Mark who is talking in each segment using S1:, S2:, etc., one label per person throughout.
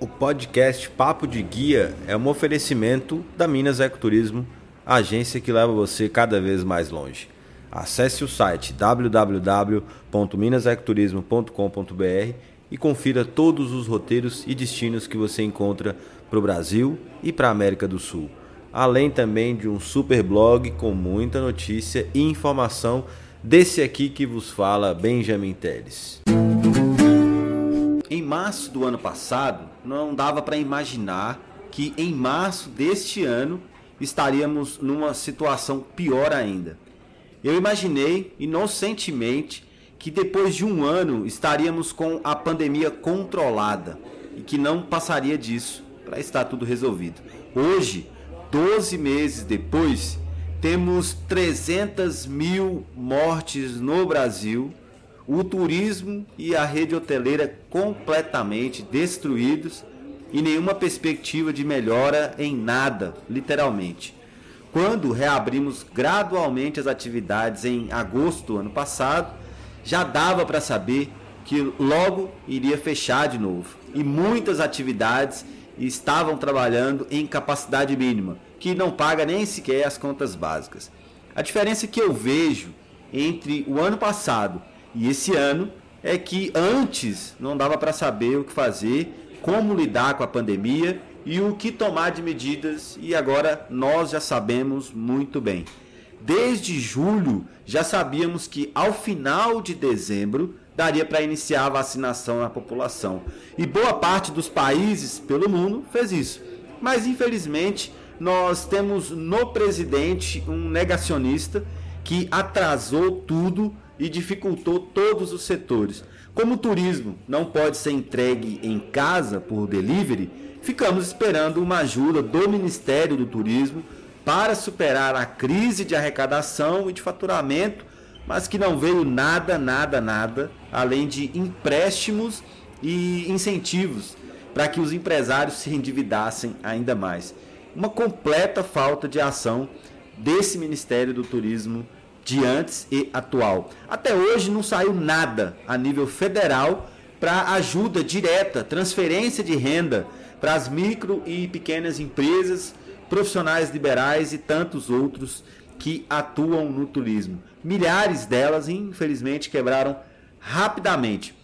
S1: O podcast Papo de Guia é um oferecimento da Minas Ecoturismo, agência que leva você cada vez mais longe. Acesse o site www.minasecoturismo.com.br e confira todos os roteiros e destinos que você encontra para o Brasil e para a América do Sul. Além também de um super blog com muita notícia e informação desse aqui que vos fala Benjamin Teles. Em março do ano passado, não dava para imaginar que em março deste ano estaríamos numa situação pior ainda. Eu imaginei inocentemente que depois de um ano estaríamos com a pandemia controlada e que não passaria disso para estar tudo resolvido. Hoje, 12 meses depois, temos 300 mil mortes no Brasil o turismo e a rede hoteleira completamente destruídos e nenhuma perspectiva de melhora em nada, literalmente. Quando reabrimos gradualmente as atividades em agosto do ano passado, já dava para saber que logo iria fechar de novo. E muitas atividades estavam trabalhando em capacidade mínima, que não paga nem sequer as contas básicas. A diferença que eu vejo entre o ano passado e esse ano é que antes não dava para saber o que fazer, como lidar com a pandemia e o que tomar de medidas, e agora nós já sabemos muito bem. Desde julho já sabíamos que ao final de dezembro daria para iniciar a vacinação na população. E boa parte dos países pelo mundo fez isso. Mas infelizmente nós temos no presidente um negacionista que atrasou tudo e dificultou todos os setores. Como o turismo não pode ser entregue em casa por delivery, ficamos esperando uma ajuda do Ministério do Turismo para superar a crise de arrecadação e de faturamento, mas que não veio nada, nada, nada, além de empréstimos e incentivos para que os empresários se endividassem ainda mais. Uma completa falta de ação desse Ministério do Turismo de antes e atual. Até hoje não saiu nada a nível federal para ajuda direta, transferência de renda para as micro e pequenas empresas, profissionais liberais e tantos outros que atuam no turismo. Milhares delas, infelizmente, quebraram rapidamente.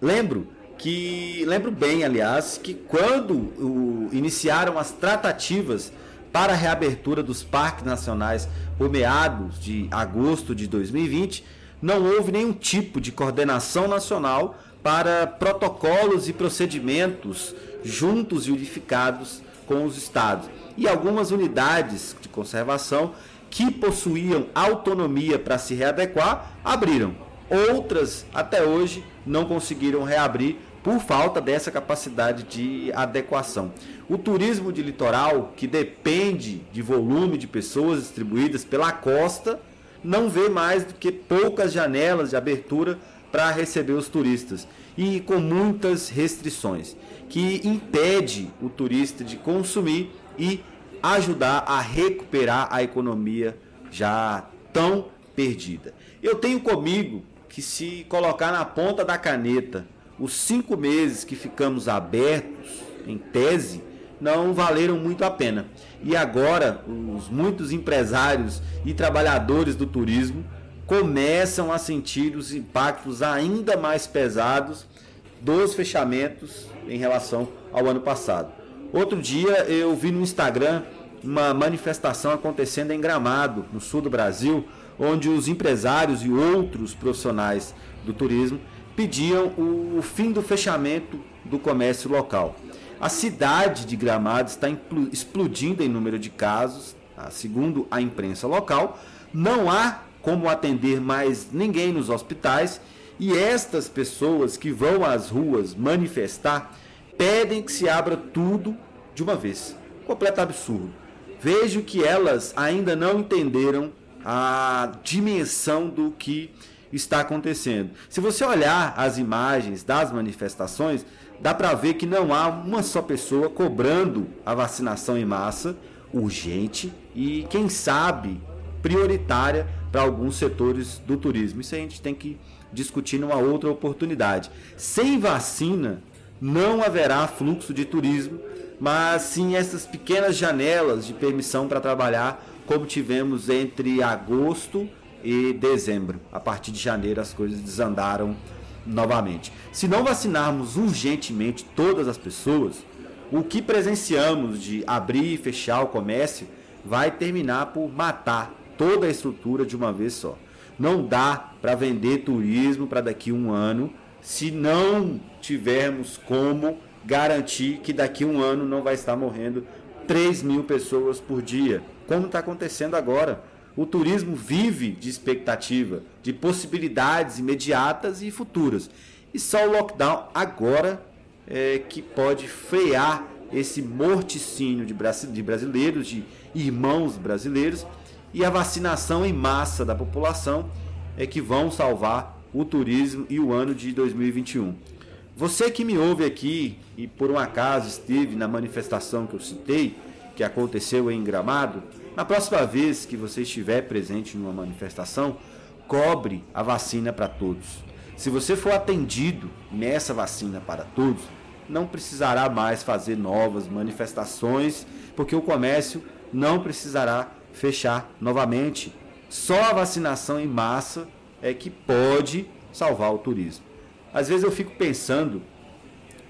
S1: Lembro que lembro bem, aliás, que quando o, iniciaram as tratativas para a reabertura dos parques nacionais por meados de agosto de 2020, não houve nenhum tipo de coordenação nacional para protocolos e procedimentos juntos e unificados com os estados. E algumas unidades de conservação que possuíam autonomia para se readequar abriram. Outras, até hoje, não conseguiram reabrir por falta dessa capacidade de adequação. O turismo de litoral, que depende de volume de pessoas distribuídas pela costa, não vê mais do que poucas janelas de abertura para receber os turistas e com muitas restrições, que impede o turista de consumir e ajudar a recuperar a economia já tão perdida. Eu tenho comigo que se colocar na ponta da caneta os cinco meses que ficamos abertos, em tese, não valeram muito a pena. E agora, os muitos empresários e trabalhadores do turismo começam a sentir os impactos ainda mais pesados dos fechamentos em relação ao ano passado. Outro dia eu vi no Instagram uma manifestação acontecendo em Gramado, no sul do Brasil, onde os empresários e outros profissionais do turismo pediam o fim do fechamento do comércio local. A cidade de Gramado está explodindo em número de casos, tá? segundo a imprensa local. Não há como atender mais ninguém nos hospitais e estas pessoas que vão às ruas manifestar pedem que se abra tudo de uma vez. Completo absurdo. Vejo que elas ainda não entenderam a dimensão do que está acontecendo. Se você olhar as imagens das manifestações, dá para ver que não há uma só pessoa cobrando a vacinação em massa urgente e, quem sabe, prioritária para alguns setores do turismo. Isso a gente tem que discutir numa outra oportunidade. Sem vacina, não haverá fluxo de turismo, mas sim essas pequenas janelas de permissão para trabalhar, como tivemos entre agosto e dezembro. A partir de janeiro as coisas desandaram novamente. Se não vacinarmos urgentemente todas as pessoas, o que presenciamos de abrir e fechar o comércio vai terminar por matar toda a estrutura de uma vez só. Não dá para vender turismo para daqui a um ano se não tivermos como garantir que daqui a um ano não vai estar morrendo 3 mil pessoas por dia, como está acontecendo agora. O turismo vive de expectativa, de possibilidades imediatas e futuras. E só o lockdown agora é que pode frear esse morticínio de brasileiros, de irmãos brasileiros, e a vacinação em massa da população é que vão salvar o turismo e o ano de 2021. Você que me ouve aqui e por um acaso esteve na manifestação que eu citei, que aconteceu em Gramado, na próxima vez que você estiver presente numa manifestação, cobre a vacina para todos. Se você for atendido nessa vacina para todos, não precisará mais fazer novas manifestações, porque o comércio não precisará fechar novamente. Só a vacinação em massa é que pode salvar o turismo. Às vezes eu fico pensando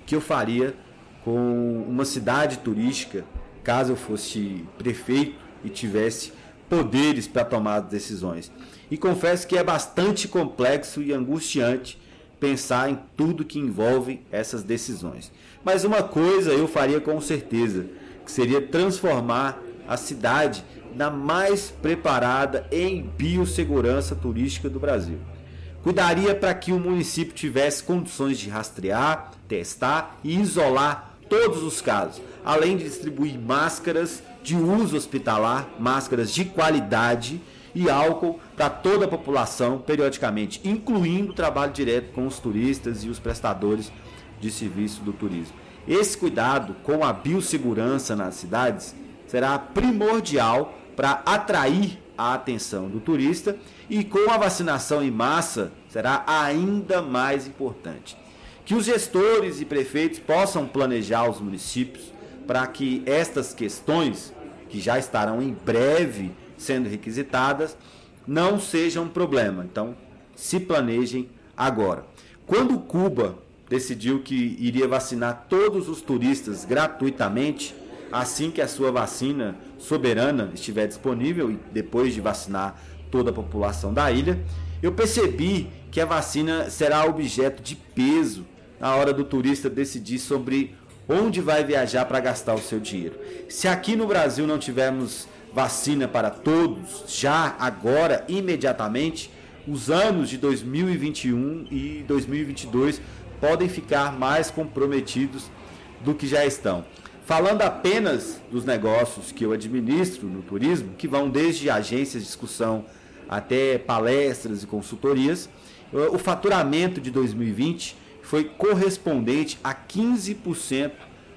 S1: que eu faria com uma cidade turística, caso eu fosse prefeito e tivesse poderes para tomar decisões. E confesso que é bastante complexo e angustiante pensar em tudo que envolve essas decisões. Mas uma coisa eu faria com certeza, que seria transformar a cidade na mais preparada em biossegurança turística do Brasil. Cuidaria para que o município tivesse condições de rastrear, testar e isolar todos os casos, além de distribuir máscaras de uso hospitalar, máscaras de qualidade e álcool para toda a população periodicamente, incluindo o trabalho direto com os turistas e os prestadores de serviço do turismo. Esse cuidado com a biossegurança nas cidades será primordial para atrair a atenção do turista e com a vacinação em massa será ainda mais importante. Que os gestores e prefeitos possam planejar os municípios para que estas questões, que já estarão em breve sendo requisitadas, não sejam um problema. Então, se planejem agora. Quando Cuba decidiu que iria vacinar todos os turistas gratuitamente, assim que a sua vacina soberana estiver disponível e depois de vacinar toda a população da ilha, eu percebi que a vacina será objeto de peso na hora do turista decidir sobre onde vai viajar para gastar o seu dinheiro. Se aqui no Brasil não tivermos vacina para todos, já agora, imediatamente, os anos de 2021 e 2022 podem ficar mais comprometidos do que já estão. Falando apenas dos negócios que eu administro no turismo, que vão desde agências de discussão até palestras e consultorias, o faturamento de 2020 foi correspondente a 15%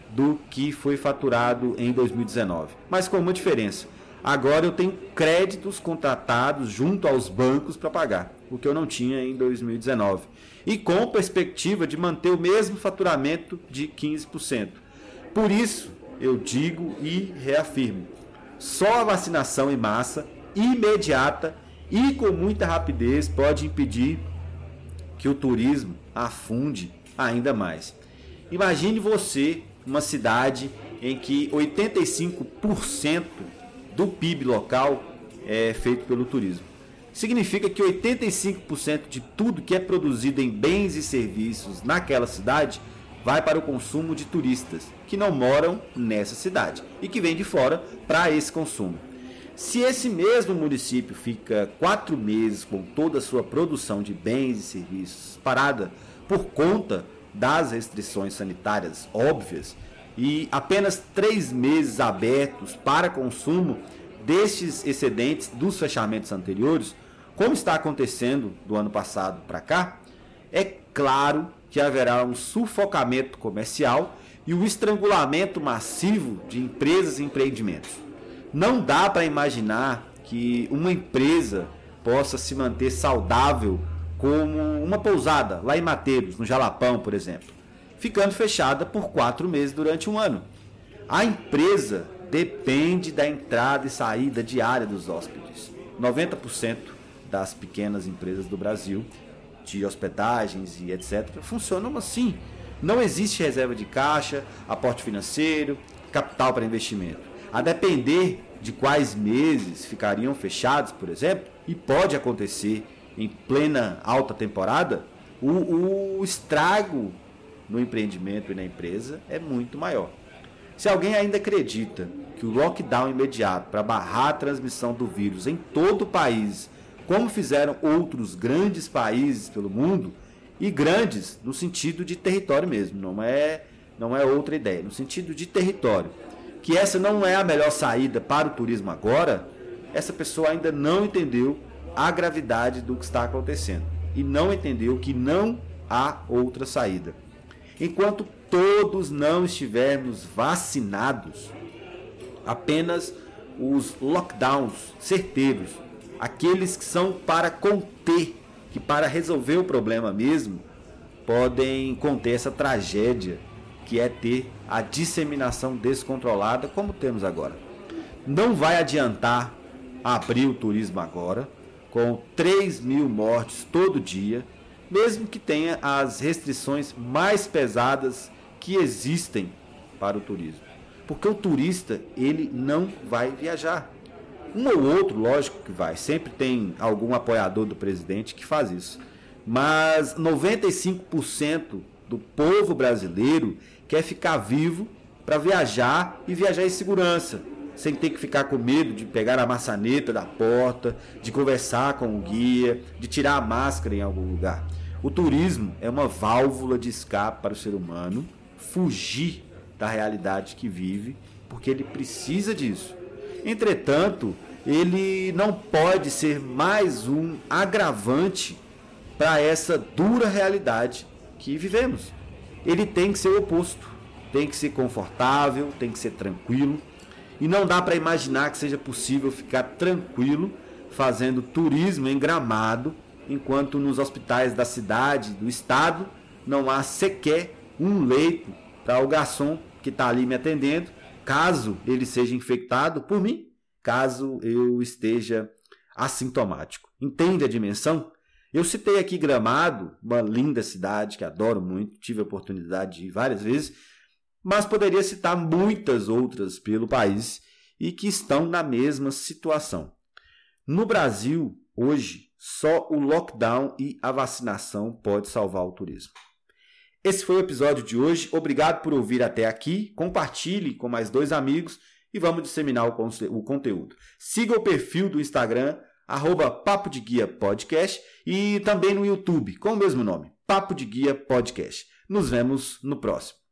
S1: do que foi faturado em 2019. Mas com uma diferença. Agora eu tenho créditos contratados junto aos bancos para pagar, o que eu não tinha em 2019. E com perspectiva de manter o mesmo faturamento de 15%. Por isso, eu digo e reafirmo: só a vacinação em massa, imediata e com muita rapidez, pode impedir que o turismo afunde ainda mais. Imagine você, uma cidade em que 85% do PIB local é feito pelo turismo. Significa que 85% de tudo que é produzido em bens e serviços naquela cidade vai para o consumo de turistas que não moram nessa cidade e que vêm de fora para esse consumo. Se esse mesmo município fica quatro meses com toda a sua produção de bens e serviços parada por conta das restrições sanitárias óbvias, e apenas três meses abertos para consumo destes excedentes dos fechamentos anteriores, como está acontecendo do ano passado para cá, é claro que haverá um sufocamento comercial e o estrangulamento massivo de empresas e empreendimentos. Não dá para imaginar que uma empresa possa se manter saudável como uma pousada lá em Mateiros, no Jalapão, por exemplo
S2: ficando fechada por quatro meses durante um ano. A empresa depende da entrada e saída diária dos hóspedes. 90% das pequenas empresas do Brasil, de hospedagens e etc., funcionam assim. Não existe reserva de caixa, aporte financeiro, capital para investimento. A depender de quais meses ficariam fechados, por exemplo, e pode acontecer em plena alta temporada, o, o estrago no empreendimento e na empresa é muito maior. Se alguém ainda acredita que o lockdown imediato para barrar a transmissão do vírus em todo o país, como fizeram outros grandes países pelo mundo, e grandes no sentido de território mesmo, não é, não é outra ideia, no sentido de território, que essa não é a melhor saída para o turismo agora, essa pessoa ainda não entendeu a gravidade do que está acontecendo e não entendeu que não há outra saída. Enquanto todos não estivermos vacinados, apenas os lockdowns certeiros, aqueles que são para conter, que para resolver o problema mesmo, podem conter essa tragédia que é ter a disseminação descontrolada como temos agora. Não vai adiantar abrir o turismo agora, com 3 mil mortes todo dia, mesmo que tenha as restrições mais pesadas que existem para o turismo. Porque o turista, ele não vai viajar. Um ou outro, lógico que vai, sempre tem algum apoiador do presidente que faz isso. Mas 95% do povo brasileiro quer ficar vivo para viajar e viajar em segurança, sem ter que ficar com medo de pegar a maçaneta da porta, de conversar com o guia, de tirar a máscara em algum lugar. O turismo é uma válvula de escape para o ser humano fugir da realidade que vive, porque ele precisa disso. Entretanto, ele não pode ser mais um agravante para essa dura realidade que vivemos. Ele tem que ser o oposto, tem que ser confortável, tem que ser tranquilo. E não dá para imaginar que seja possível ficar tranquilo fazendo turismo em Gramado, enquanto nos hospitais da cidade, do estado, não há sequer um leito para o garçom que está ali me atendendo, caso ele seja infectado por mim, caso eu esteja assintomático. Entende a dimensão? Eu citei aqui Gramado, uma linda cidade que adoro muito, tive a oportunidade de ir várias vezes, mas poderia citar muitas outras pelo país e que estão na mesma situação. No Brasil, hoje, só o lockdown e a vacinação pode salvar o turismo. Esse foi o episódio de hoje. Obrigado por ouvir até aqui. Compartilhe com mais dois amigos e vamos disseminar o, conteúdo. Siga o perfil do Instagram, arroba Papo de Guia Podcast, e também no YouTube, com o mesmo nome, Papo de Guia Podcast. Nos vemos no próximo.